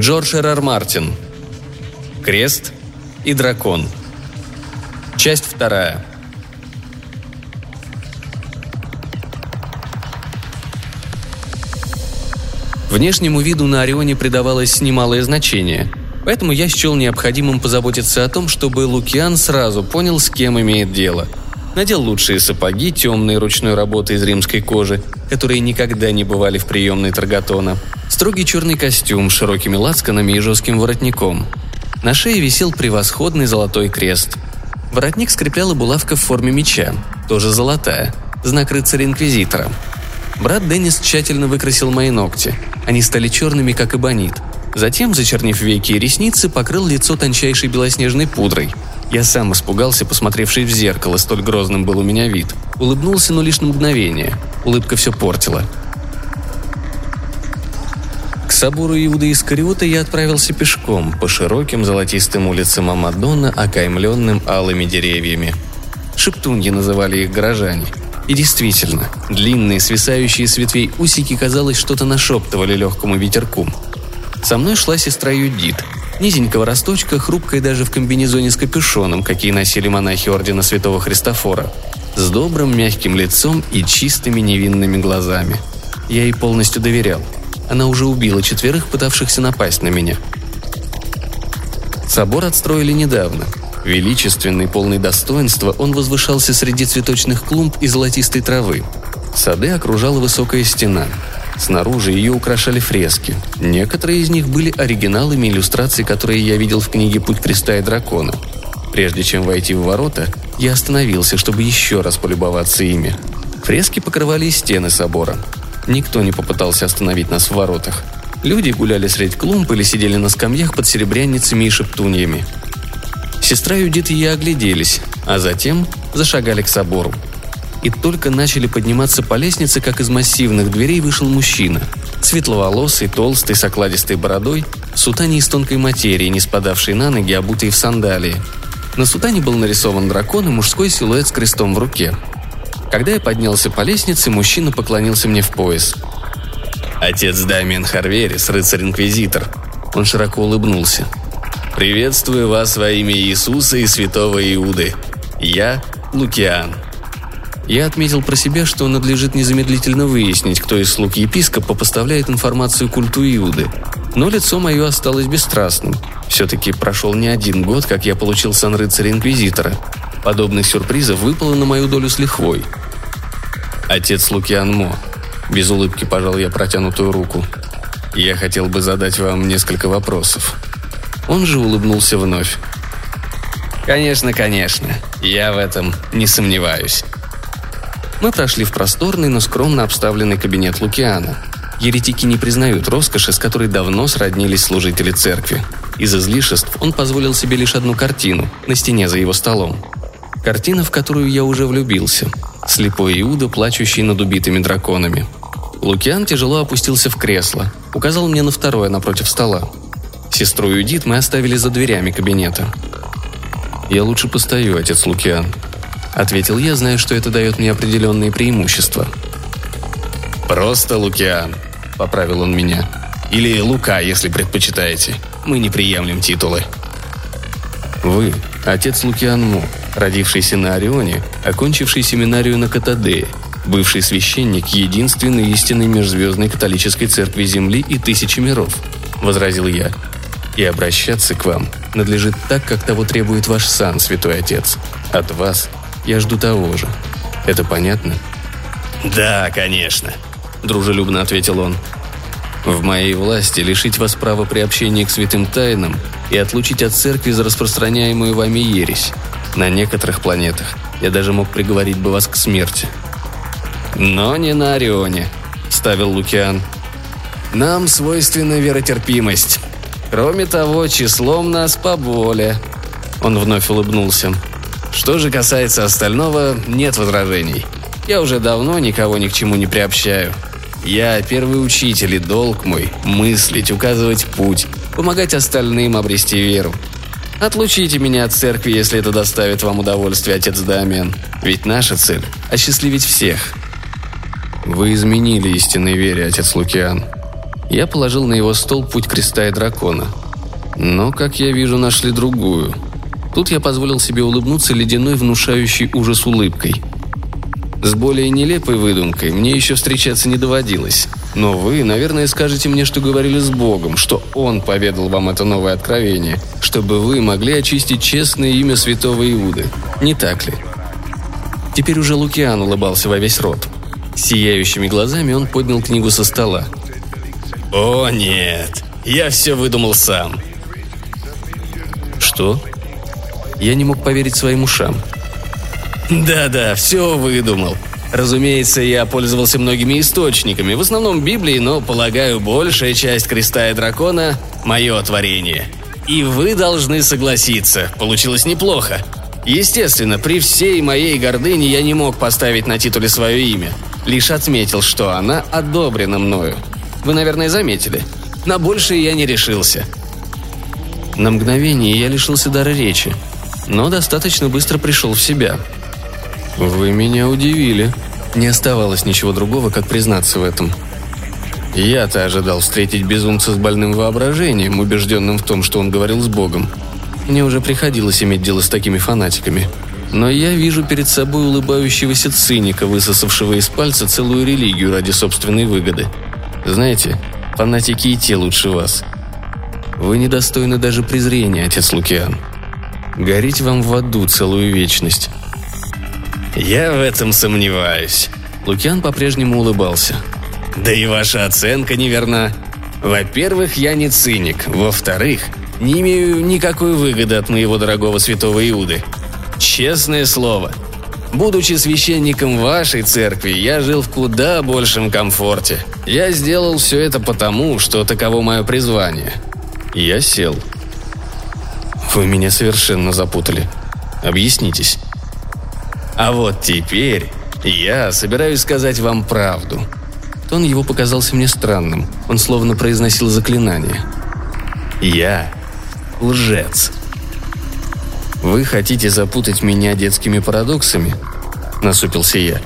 Джордж Р. Мартин. Крест и дракон. Часть вторая. Внешнему виду на Орионе придавалось немалое значение, поэтому я счел необходимым позаботиться о том, чтобы Лукиан сразу понял, с кем имеет дело. Надел лучшие сапоги темной ручной работы из римской кожи, которые никогда не бывали в приемной Таргатона, строгий черный костюм с широкими лацканами и жестким воротником. На шее висел превосходный золотой крест. Воротник скрепляла булавка в форме меча, тоже золотая, знак рыцаря-инквизитора. Брат Деннис тщательно выкрасил мои ногти. Они стали черными, как эбонит. Затем, зачернив веки и ресницы, покрыл лицо тончайшей белоснежной пудрой. Я сам испугался, посмотревший в зеркало, столь грозным был у меня вид. Улыбнулся, но лишь на мгновение. Улыбка все портила. К собору Иуда Искариота я отправился пешком по широким золотистым улицам Амадона, окаймленным алыми деревьями. Шептуньи называли их горожане. И действительно, длинные, свисающие с ветвей усики, казалось, что-то нашептывали легкому ветерку. Со мной шла сестра Юдит, низенького росточка, хрупкая даже в комбинезоне с капюшоном, какие носили монахи Ордена Святого Христофора, с добрым мягким лицом и чистыми невинными глазами. Я ей полностью доверял. Она уже убила четверых, пытавшихся напасть на меня. Собор отстроили недавно. Величественный, полный достоинства, он возвышался среди цветочных клумб и золотистой травы. Сады окружала высокая стена. Снаружи ее украшали фрески. Некоторые из них были оригиналами иллюстраций, которые я видел в книге «Путь креста и дракона». Прежде чем войти в ворота, я остановился, чтобы еще раз полюбоваться ими. Фрески покрывали и стены собора. Никто не попытался остановить нас в воротах. Люди гуляли средь клумб или сидели на скамьях под серебряницами и шептуньями. Сестра Юдит и я огляделись, а затем зашагали к собору. И только начали подниматься по лестнице, как из массивных дверей вышел мужчина. Светловолосый, толстый, с окладистой бородой, сутане из тонкой материи, не спадавшей на ноги, обутый в сандалии. На сутане был нарисован дракон и мужской силуэт с крестом в руке. Когда я поднялся по лестнице, мужчина поклонился мне в пояс. «Отец Дамиан Харверис, рыцарь-инквизитор». Он широко улыбнулся. «Приветствую вас во имя Иисуса и святого Иуды. Я Лукиан». Я отметил про себя, что надлежит незамедлительно выяснить, кто из слуг епископа поставляет информацию культу Иуды. Но лицо мое осталось бесстрастным. Все-таки прошел не один год, как я получил сан рыцаря-инквизитора. Подобных сюрпризов выпало на мою долю с лихвой. Отец Лукиан Мо. Без улыбки пожал я протянутую руку. Я хотел бы задать вам несколько вопросов. Он же улыбнулся вновь. «Конечно, конечно. Я в этом не сомневаюсь». Мы прошли в просторный, но скромно обставленный кабинет Лукиана. Еретики не признают роскоши, с которой давно сроднились служители церкви. Из излишеств он позволил себе лишь одну картину на стене за его столом. Картина, в которую я уже влюбился. Слепой Иуда, плачущий над убитыми драконами. Лукиан тяжело опустился в кресло, указал мне на второе напротив стола. Сестру Юдит мы оставили за дверями кабинета. «Я лучше постою, отец Лукиан», — ответил я, зная, что это дает мне определенные преимущества. «Просто Лукиан», — поправил он меня. «Или Лука, если предпочитаете. Мы не приемлем титулы». «Вы — отец Лукиан Мо, родившийся на Орионе, окончивший семинарию на Катадее, бывший священник единственной истинной межзвездной католической церкви Земли и тысячи миров», — возразил я. «И обращаться к вам надлежит так, как того требует ваш сан, святой отец. От вас я жду того же. Это понятно?» «Да, конечно», — дружелюбно ответил он. «В моей власти лишить вас права приобщения к святым тайнам и отлучить от церкви за распространяемую вами ересь. На некоторых планетах я даже мог приговорить бы вас к смерти. Но не на Орионе, ставил Лукиан. Нам свойственна веротерпимость. Кроме того, числом нас поболее. Он вновь улыбнулся. Что же касается остального, нет возражений. Я уже давно никого ни к чему не приобщаю. Я первый учитель и долг мой – мыслить, указывать путь, помогать остальным обрести веру. Отлучите меня от церкви, если это доставит вам удовольствие, отец Дамиан. Ведь наша цель – осчастливить всех. Вы изменили истинной вере, отец Лукиан. Я положил на его стол путь креста и дракона. Но, как я вижу, нашли другую. Тут я позволил себе улыбнуться ледяной, внушающей ужас улыбкой. С более нелепой выдумкой мне еще встречаться не доводилось. Но вы, наверное, скажете мне, что говорили с Богом, что Он поведал вам это новое откровение, чтобы вы могли очистить честное имя святого Иуды. Не так ли? Теперь уже Лукиан улыбался во весь рот. Сияющими глазами он поднял книгу со стола. «О, нет! Я все выдумал сам!» «Что?» Я не мог поверить своим ушам. «Да-да, все выдумал. Разумеется, я пользовался многими источниками, в основном Библией, но, полагаю, большая часть Креста и Дракона – мое творение. И вы должны согласиться, получилось неплохо. Естественно, при всей моей гордыне я не мог поставить на титуле свое имя. Лишь отметил, что она одобрена мною. Вы, наверное, заметили. На большее я не решился. На мгновение я лишился дара речи, но достаточно быстро пришел в себя – «Вы меня удивили». Не оставалось ничего другого, как признаться в этом. Я-то ожидал встретить безумца с больным воображением, убежденным в том, что он говорил с Богом. Мне уже приходилось иметь дело с такими фанатиками. Но я вижу перед собой улыбающегося циника, высосавшего из пальца целую религию ради собственной выгоды. Знаете, фанатики и те лучше вас. Вы недостойны даже презрения, отец Лукиан. Гореть вам в аду целую вечность. «Я в этом сомневаюсь». Лукиан по-прежнему улыбался. «Да и ваша оценка неверна. Во-первых, я не циник. Во-вторых, не имею никакой выгоды от моего дорогого святого Иуды. Честное слово. Будучи священником вашей церкви, я жил в куда большем комфорте. Я сделал все это потому, что таково мое призвание. Я сел. Вы меня совершенно запутали. Объяснитесь. А вот теперь я собираюсь сказать вам правду. Тон его показался мне странным. Он словно произносил заклинание. Я лжец. Вы хотите запутать меня детскими парадоксами? Насупился я.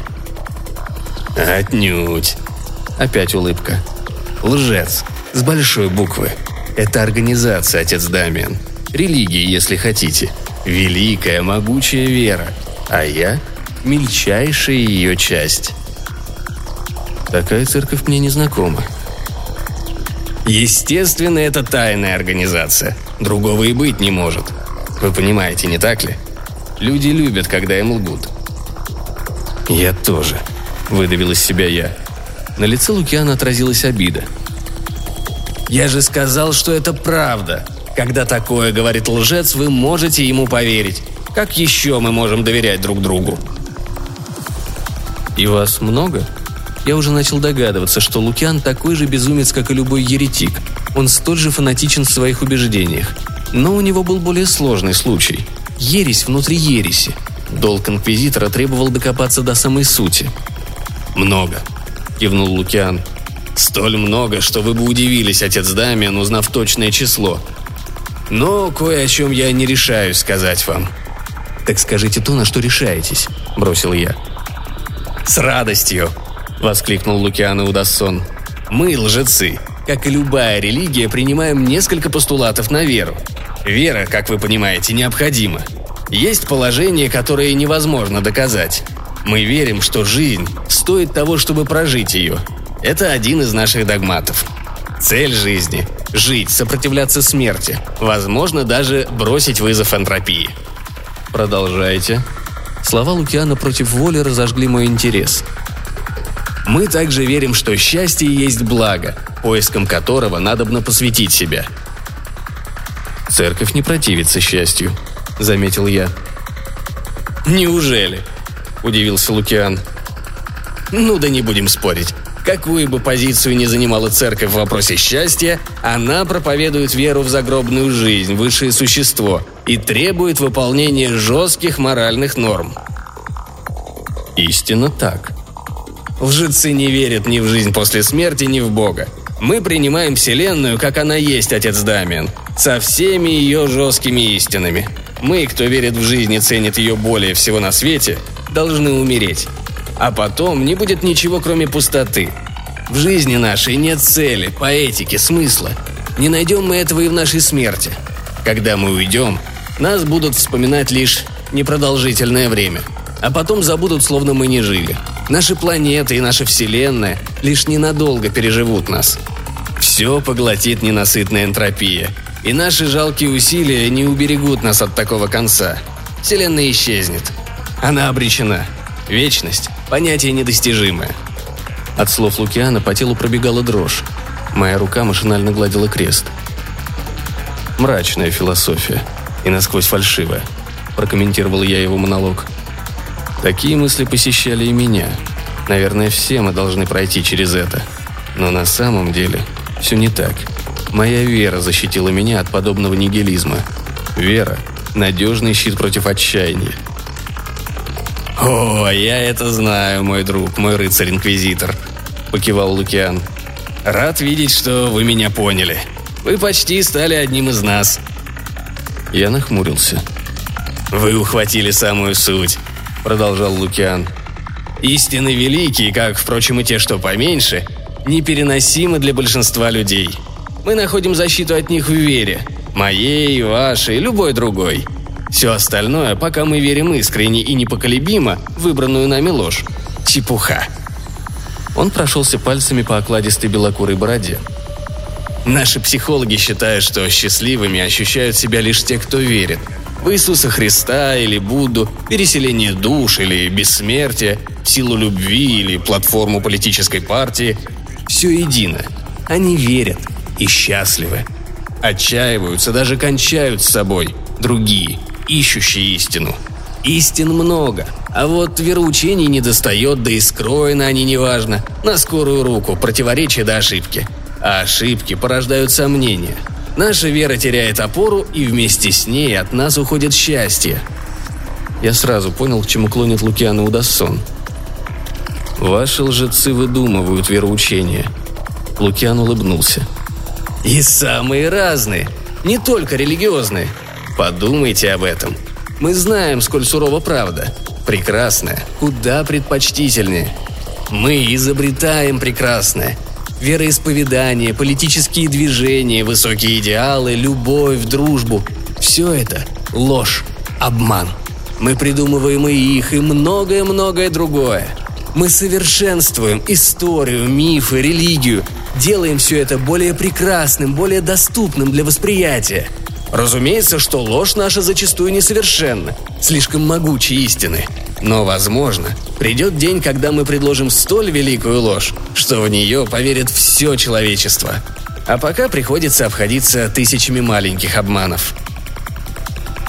Отнюдь. Опять улыбка. Лжец. С большой буквы. Это организация, отец Дамиан. Религия, если хотите. Великая, могучая вера – а я – мельчайшая ее часть. Такая церковь мне не знакома. Естественно, это тайная организация. Другого и быть не может. Вы понимаете, не так ли? Люди любят, когда им лгут. Я тоже, выдавил из себя я. На лице Лукиана отразилась обида. «Я же сказал, что это правда. Когда такое говорит лжец, вы можете ему поверить. Как еще мы можем доверять друг другу? И вас много? Я уже начал догадываться, что Лукиан такой же безумец, как и любой еретик. Он столь же фанатичен в своих убеждениях. Но у него был более сложный случай. Ересь внутри ереси. Долг инквизитора требовал докопаться до самой сути. «Много», – кивнул Лукиан. «Столь много, что вы бы удивились, отец Дамиан, узнав точное число. Но кое о чем я не решаюсь сказать вам. «Так скажите то, на что решаетесь», – бросил я. «С радостью!» – воскликнул Лукиан Удассон. «Мы, лжецы, как и любая религия, принимаем несколько постулатов на веру. Вера, как вы понимаете, необходима. Есть положение, которое невозможно доказать. Мы верим, что жизнь стоит того, чтобы прожить ее. Это один из наших догматов. Цель жизни – жить, сопротивляться смерти, возможно, даже бросить вызов энтропии – «Продолжайте». Слова Лукиана против воли разожгли мой интерес. «Мы также верим, что счастье есть благо, поиском которого надобно посвятить себя». «Церковь не противится счастью», — заметил я. «Неужели?» – удивился Лукиан. «Ну да не будем спорить. Какую бы позицию ни занимала церковь в вопросе счастья, она проповедует веру в загробную жизнь, высшее существо и требует выполнения жестких моральных норм. Истинно так. Лжецы не верят ни в жизнь после смерти, ни в Бога. Мы принимаем Вселенную, как она есть, отец Дамиан, со всеми ее жесткими истинами. Мы, кто верит в жизнь и ценит ее более всего на свете, должны умереть. А потом не будет ничего, кроме пустоты. В жизни нашей нет цели, поэтики, смысла. Не найдем мы этого и в нашей смерти. Когда мы уйдем, нас будут вспоминать лишь непродолжительное время, а потом забудут, словно мы не жили. Наши планеты и наша Вселенная лишь ненадолго переживут нас. Все поглотит ненасытная энтропия, и наши жалкие усилия не уберегут нас от такого конца. Вселенная исчезнет. Она обречена. Вечность – понятие недостижимое. От слов Лукиана по телу пробегала дрожь. Моя рука машинально гладила крест. Мрачная философия. И насквозь фальшивая. Прокомментировал я его монолог. Такие мысли посещали и меня. Наверное, все мы должны пройти через это. Но на самом деле все не так. Моя вера защитила меня от подобного нигилизма. Вера – надежный щит против отчаяния. «О, я это знаю, мой друг, мой рыцарь-инквизитор», – покивал Лукиан. «Рад видеть, что вы меня поняли. Вы почти стали одним из нас». Я нахмурился. «Вы ухватили самую суть», – продолжал Лукиан. «Истины великие, как, впрочем, и те, что поменьше, непереносимы для большинства людей. Мы находим защиту от них в вере. Моей, вашей, любой другой. Все остальное, пока мы верим искренне и непоколебимо выбранную нами ложь. Чепуха. Он прошелся пальцами по окладистой белокурой бороде. Наши психологи считают, что счастливыми ощущают себя лишь те, кто верит. В Иисуса Христа или Будду, переселение душ или бессмертие, силу любви или платформу политической партии. Все едино. Они верят и счастливы. Отчаиваются, даже кончают с собой. Другие, ищущие истину. Истин много, а вот вероучений не достает, да и скроены они неважно. На скорую руку, противоречия до ошибки. А ошибки порождают сомнения. Наша вера теряет опору, и вместе с ней от нас уходит счастье. Я сразу понял, к чему клонит Лукиана Удассон. Ваши лжецы выдумывают вероучения. Лукиан улыбнулся. И самые разные, не только религиозные. Подумайте об этом. Мы знаем, сколь сурова правда. Прекрасная, куда предпочтительнее. Мы изобретаем прекрасное. Вероисповедание, политические движения, высокие идеалы, любовь, дружбу – все это ложь, обман. Мы придумываем и их, и многое-многое другое. Мы совершенствуем историю, мифы, религию, делаем все это более прекрасным, более доступным для восприятия. Разумеется, что ложь наша зачастую несовершенна, слишком могучие истины. Но, возможно, придет день, когда мы предложим столь великую ложь, что в нее поверит все человечество. А пока приходится обходиться тысячами маленьких обманов.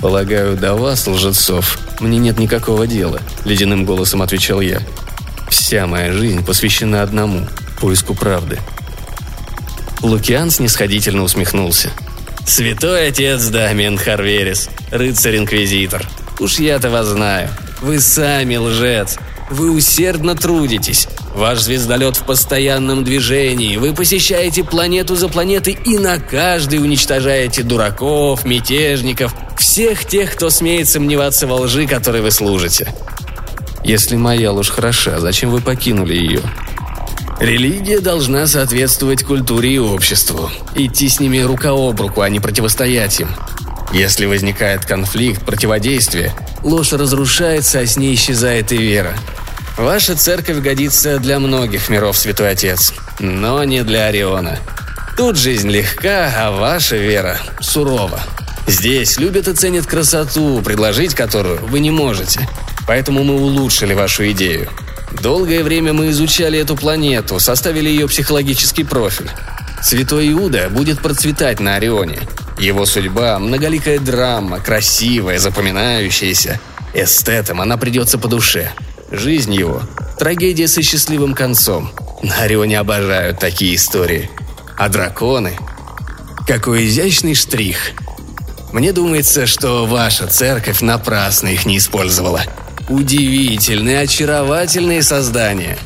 «Полагаю, до вас, лжецов, мне нет никакого дела», — ледяным голосом отвечал я. «Вся моя жизнь посвящена одному — поиску правды». Лукиан снисходительно усмехнулся. «Святой отец Дамиан Харверис, рыцарь-инквизитор. Уж я-то вас знаю. Вы сами лжец. Вы усердно трудитесь. Ваш звездолет в постоянном движении. Вы посещаете планету за планетой и на каждой уничтожаете дураков, мятежников, всех тех, кто смеет сомневаться во лжи, которой вы служите. Если моя ложь хороша, зачем вы покинули ее? Религия должна соответствовать культуре и обществу. Идти с ними рука об руку, а не противостоять им. Если возникает конфликт, противодействие, ложь разрушается, а с ней исчезает и вера. Ваша церковь годится для многих миров, Святой Отец, но не для Ориона. Тут жизнь легка, а ваша вера сурова. Здесь любят и ценят красоту, предложить которую вы не можете. Поэтому мы улучшили вашу идею. Долгое время мы изучали эту планету, составили ее психологический профиль. Святой Иуда будет процветать на Орионе. Его судьба – многоликая драма, красивая, запоминающаяся. Эстетам она придется по душе. Жизнь его – трагедия со счастливым концом. На Орионе обожают такие истории. А драконы? Какой изящный штрих. Мне думается, что ваша церковь напрасно их не использовала – Удивительные, очаровательные создания.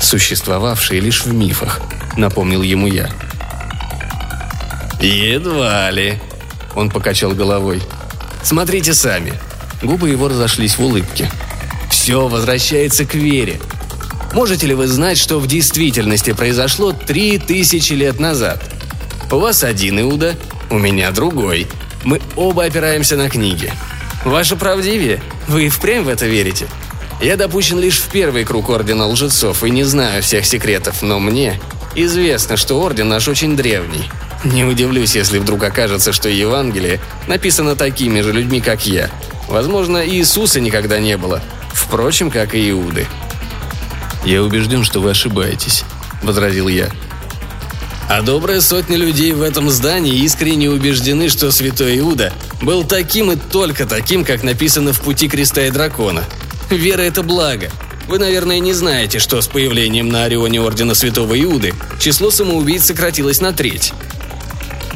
Существовавшие лишь в мифах, напомнил ему я. Едва ли. Он покачал головой. Смотрите сами. Губы его разошлись в улыбке. Все возвращается к вере. Можете ли вы знать, что в действительности произошло три тысячи лет назад? У вас один Иуда, у меня другой. Мы оба опираемся на книги. Ваше правдивее? Вы и впрямь в это верите? Я допущен лишь в первый круг Ордена Лжецов и не знаю всех секретов, но мне известно, что Орден наш очень древний. Не удивлюсь, если вдруг окажется, что Евангелие написано такими же людьми, как я. Возможно, Иисуса никогда не было. Впрочем, как и Иуды. «Я убежден, что вы ошибаетесь», — возразил я. А добрая сотня людей в этом здании искренне убеждены, что святой Иуда был таким и только таким, как написано в «Пути креста и дракона». Вера – это благо. Вы, наверное, не знаете, что с появлением на Орионе Ордена Святого Иуды число самоубийц сократилось на треть.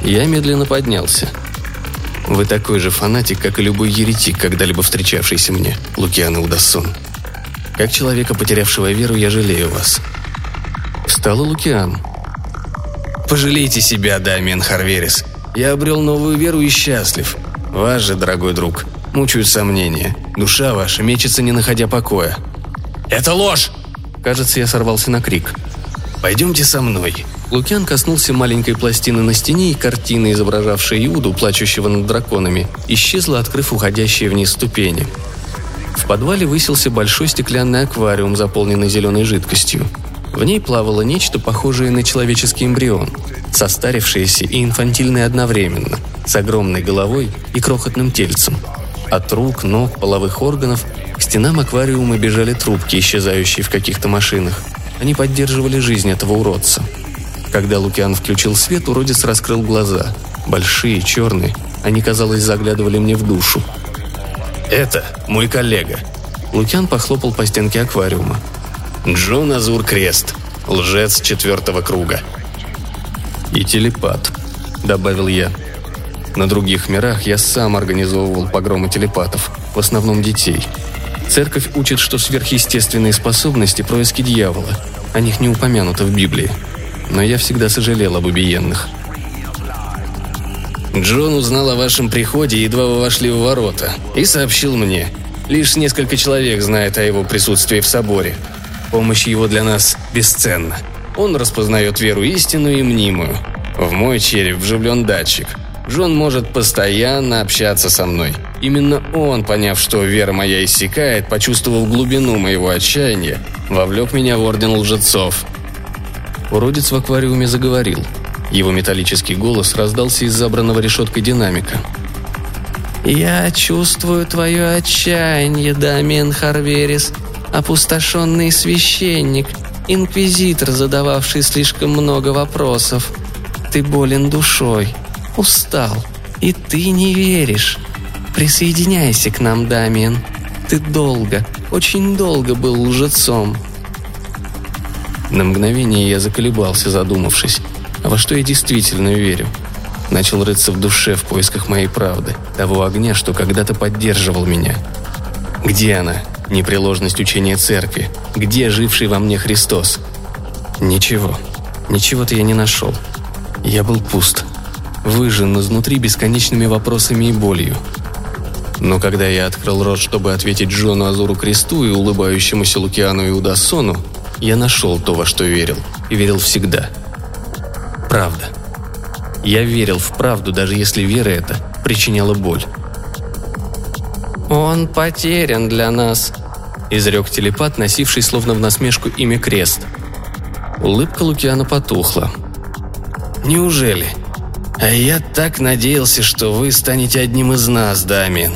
Я медленно поднялся. Вы такой же фанатик, как и любой еретик, когда-либо встречавшийся мне, Лукиан Иудассон. Как человека, потерявшего веру, я жалею вас. Встал Лукиан. Пожалейте себя, Дамиен Харверис. Я обрел новую веру и счастлив. Ваш же, дорогой друг, мучают сомнения. Душа ваша мечется, не находя покоя. «Это ложь!» Кажется, я сорвался на крик. «Пойдемте со мной». Лукиан коснулся маленькой пластины на стене, и картина, изображавшая Иуду, плачущего над драконами, исчезла, открыв уходящие вниз ступени. В подвале высился большой стеклянный аквариум, заполненный зеленой жидкостью. В ней плавало нечто похожее на человеческий эмбрион, состарившееся и инфантильное одновременно, с огромной головой и крохотным тельцем. От рук, ног, половых органов к стенам аквариума бежали трубки, исчезающие в каких-то машинах. Они поддерживали жизнь этого уродца. Когда Лукиан включил свет, уродец раскрыл глаза. Большие, черные. Они, казалось, заглядывали мне в душу. «Это мой коллега». Лукиан похлопал по стенке аквариума. «Джон Азур Крест, лжец четвертого круга». «И телепат», — добавил я. На других мирах я сам организовывал погромы телепатов, в основном детей. Церковь учит, что сверхъестественные способности – происки дьявола. О них не упомянуто в Библии. Но я всегда сожалел об убиенных. Джон узнал о вашем приходе, едва вы вошли в ворота, и сообщил мне. Лишь несколько человек знает о его присутствии в соборе. Помощь его для нас бесценна. Он распознает веру истинную и мнимую. В мой череп вживлен датчик. Джон может постоянно общаться со мной. Именно он, поняв, что вера моя иссякает, почувствовав глубину моего отчаяния, вовлек меня в орден лжецов. Уродец в аквариуме заговорил – его металлический голос раздался из забранного решеткой динамика. «Я чувствую твое отчаяние, Дамиен Харверис, опустошенный священник, инквизитор, задававший слишком много вопросов. Ты болен душой, устал, и ты не веришь. Присоединяйся к нам, Дамиен. Ты долго, очень долго был лжецом». На мгновение я заколебался, задумавшись во что я действительно верю. Начал рыться в душе в поисках моей правды, того огня, что когда-то поддерживал меня. Где она, непреложность учения церкви? Где живший во мне Христос? Ничего. Ничего-то я не нашел. Я был пуст. Выжжен изнутри бесконечными вопросами и болью. Но когда я открыл рот, чтобы ответить Джону Азуру Кресту и улыбающемуся Лукиану и Удасону, я нашел то, во что верил. И верил всегда – правда. Я верил в правду, даже если вера эта причиняла боль. «Он потерян для нас», – изрек телепат, носивший словно в насмешку имя Крест. Улыбка Лукиана потухла. «Неужели? А я так надеялся, что вы станете одним из нас, Дамин.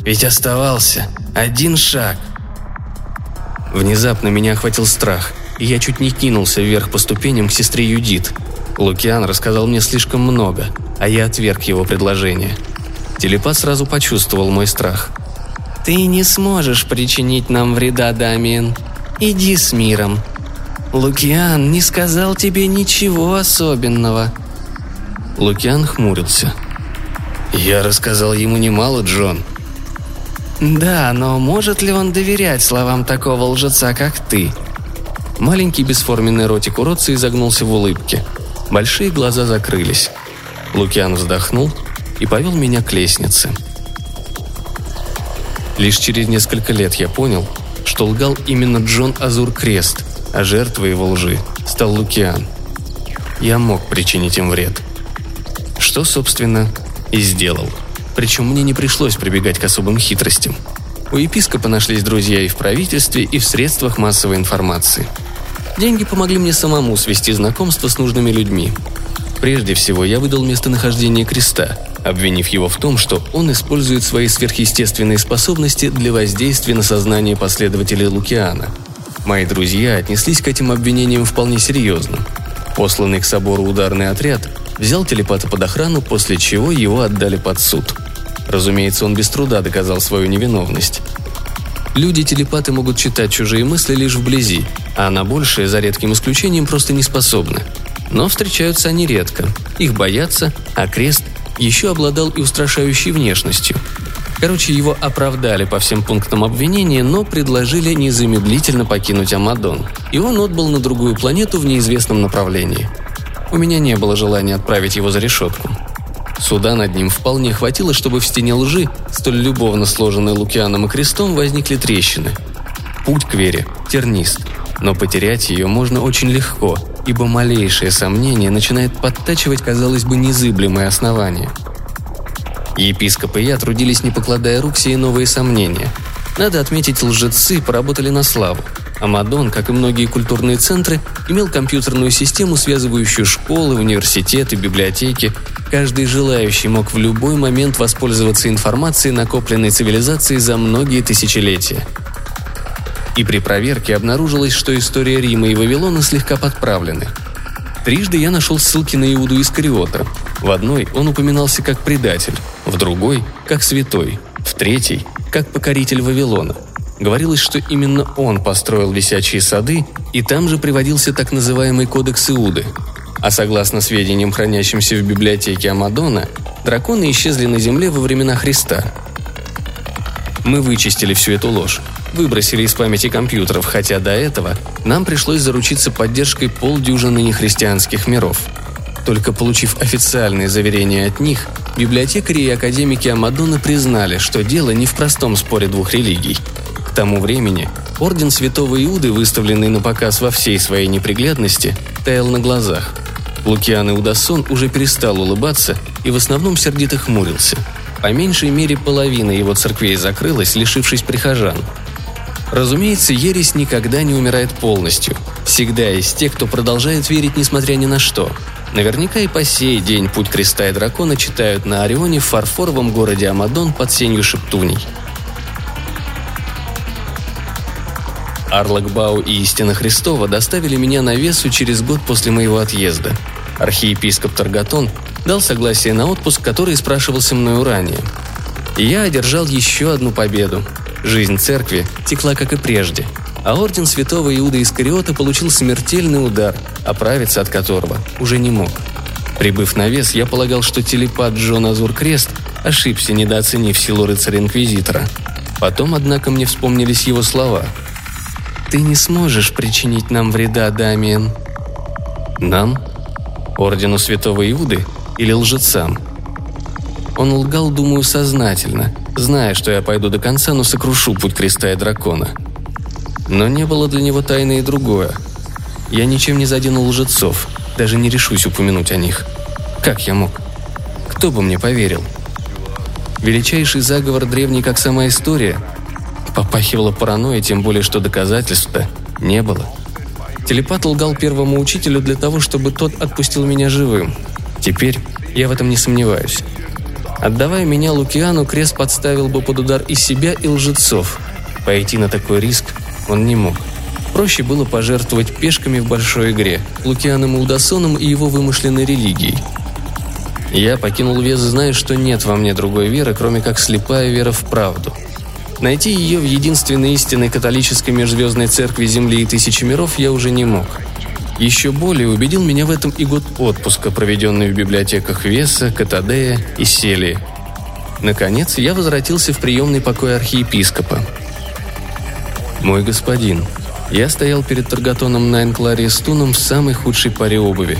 Ведь оставался один шаг». Внезапно меня охватил страх, и я чуть не кинулся вверх по ступеням к сестре Юдит – Лукиан рассказал мне слишком много, а я отверг его предложение. Телепат сразу почувствовал мой страх. «Ты не сможешь причинить нам вреда, Дамиен. Иди с миром. Лукиан не сказал тебе ничего особенного». Лукиан хмурился. «Я рассказал ему немало, Джон». «Да, но может ли он доверять словам такого лжеца, как ты?» Маленький бесформенный ротик уродца изогнулся в улыбке – Большие глаза закрылись. Лукиан вздохнул и повел меня к лестнице. Лишь через несколько лет я понял, что лгал именно Джон Азур Крест, а жертвой его лжи стал Лукиан. Я мог причинить им вред. Что, собственно, и сделал. Причем мне не пришлось прибегать к особым хитростям. У епископа нашлись друзья и в правительстве, и в средствах массовой информации. Деньги помогли мне самому свести знакомство с нужными людьми. Прежде всего, я выдал местонахождение креста, обвинив его в том, что он использует свои сверхъестественные способности для воздействия на сознание последователей Лукиана. Мои друзья отнеслись к этим обвинениям вполне серьезно. Посланный к собору ударный отряд взял телепата под охрану, после чего его отдали под суд. Разумеется, он без труда доказал свою невиновность. Люди-телепаты могут читать чужие мысли лишь вблизи, а на большее, за редким исключением, просто не способны. Но встречаются они редко. Их боятся, а крест еще обладал и устрашающей внешностью. Короче, его оправдали по всем пунктам обвинения, но предложили незамедлительно покинуть Амадон. И он отбыл на другую планету в неизвестном направлении. У меня не было желания отправить его за решетку. Суда над ним вполне хватило, чтобы в стене лжи, столь любовно сложенной Лукианом и крестом, возникли трещины. Путь к вере тернист, но потерять ее можно очень легко, ибо малейшее сомнение начинает подтачивать, казалось бы, незыблемые основания. Епископ и я трудились, не покладая рук, сие новые сомнения. Надо отметить, лжецы поработали на славу. Амадон, как и многие культурные центры, имел компьютерную систему, связывающую школы, университеты, библиотеки. Каждый желающий мог в любой момент воспользоваться информацией, накопленной цивилизацией за многие тысячелетия. И при проверке обнаружилось, что история Рима и Вавилона слегка подправлены. Трижды я нашел ссылки на Иуду Искариота. В одной он упоминался как предатель, в другой – как святой, в третьей – как покоритель Вавилона. Говорилось, что именно он построил висячие сады, и там же приводился так называемый кодекс Иуды. А согласно сведениям, хранящимся в библиотеке Амадона, драконы исчезли на Земле во времена Христа. Мы вычистили всю эту ложь выбросили из памяти компьютеров, хотя до этого нам пришлось заручиться поддержкой полдюжины нехристианских миров. Только получив официальные заверения от них, библиотекари и академики Амадона признали, что дело не в простом споре двух религий. К тому времени Орден Святого Иуды, выставленный на показ во всей своей неприглядности, таял на глазах. Лукиан Иудасон уже перестал улыбаться и в основном сердито хмурился. По меньшей мере половина его церквей закрылась, лишившись прихожан – Разумеется, ересь никогда не умирает полностью. Всегда есть те, кто продолжает верить несмотря ни на что. Наверняка и по сей день «Путь креста и дракона» читают на Орионе в фарфоровом городе Амадон под сенью шептуней. Арлакбау и Истина Христова доставили меня на Весу через год после моего отъезда. Архиепископ Таргатон дал согласие на отпуск, который спрашивался мною ранее. И я одержал еще одну победу. Жизнь церкви текла как и прежде, а орден святого Иуда Искариота получил смертельный удар, оправиться от которого уже не мог. Прибыв на вес, я полагал, что телепат Джон Азур Крест ошибся, недооценив силу рыцаря-инквизитора. Потом, однако, мне вспомнились его слова. «Ты не сможешь причинить нам вреда, Дамиен». «Нам? Ордену святого Иуды или лжецам?» Он лгал, думаю, сознательно, зная, что я пойду до конца, но сокрушу путь креста и дракона. Но не было для него тайны и другое. Я ничем не заденул лжецов, даже не решусь упомянуть о них. Как я мог? Кто бы мне поверил? Величайший заговор древний, как сама история, попахивала паранойей, тем более, что доказательств-то не было. Телепат лгал первому учителю для того, чтобы тот отпустил меня живым. Теперь я в этом не сомневаюсь. Отдавая меня Лукиану, Крест подставил бы под удар и себя, и лжецов. Пойти на такой риск он не мог. Проще было пожертвовать пешками в большой игре, Лукианом Улдасоном и его вымышленной религией. Я покинул вес, зная, что нет во мне другой веры, кроме как слепая вера в правду. Найти ее в единственной истинной католической межзвездной церкви Земли и Тысячи миров я уже не мог – еще более убедил меня в этом и год отпуска, проведенный в библиотеках Веса, Катадея и Селии. Наконец, я возвратился в приемный покой архиепископа. «Мой господин, я стоял перед Таргатоном на Энкларе Стуном в самой худшей паре обуви.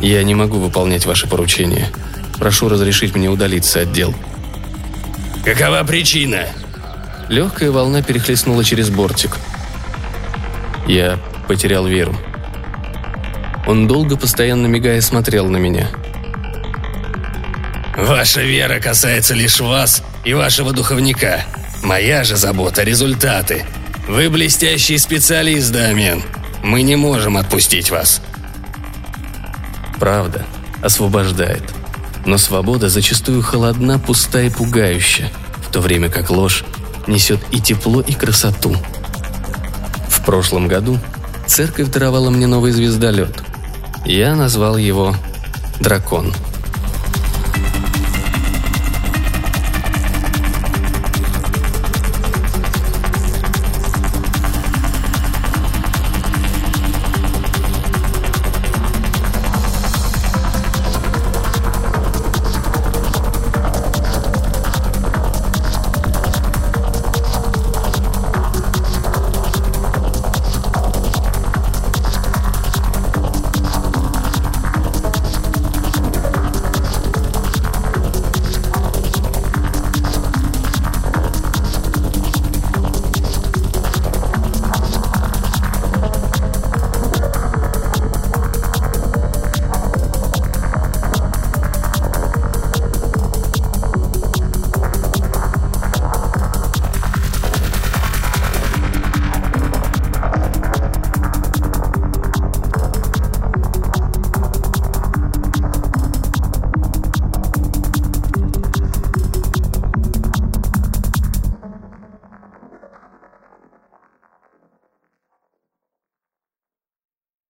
Я не могу выполнять ваши поручения. Прошу разрешить мне удалиться от дел». «Какова причина?» Легкая волна перехлестнула через бортик. «Я потерял веру. Он долго, постоянно мигая, смотрел на меня. «Ваша вера касается лишь вас и вашего духовника. Моя же забота – результаты. Вы блестящий специалист, Дамиан. Мы не можем отпустить вас». Правда освобождает. Но свобода зачастую холодна, пуста и пугающая, в то время как ложь несет и тепло, и красоту. В прошлом году церковь даровала мне новый звездолет. Я назвал его «Дракон».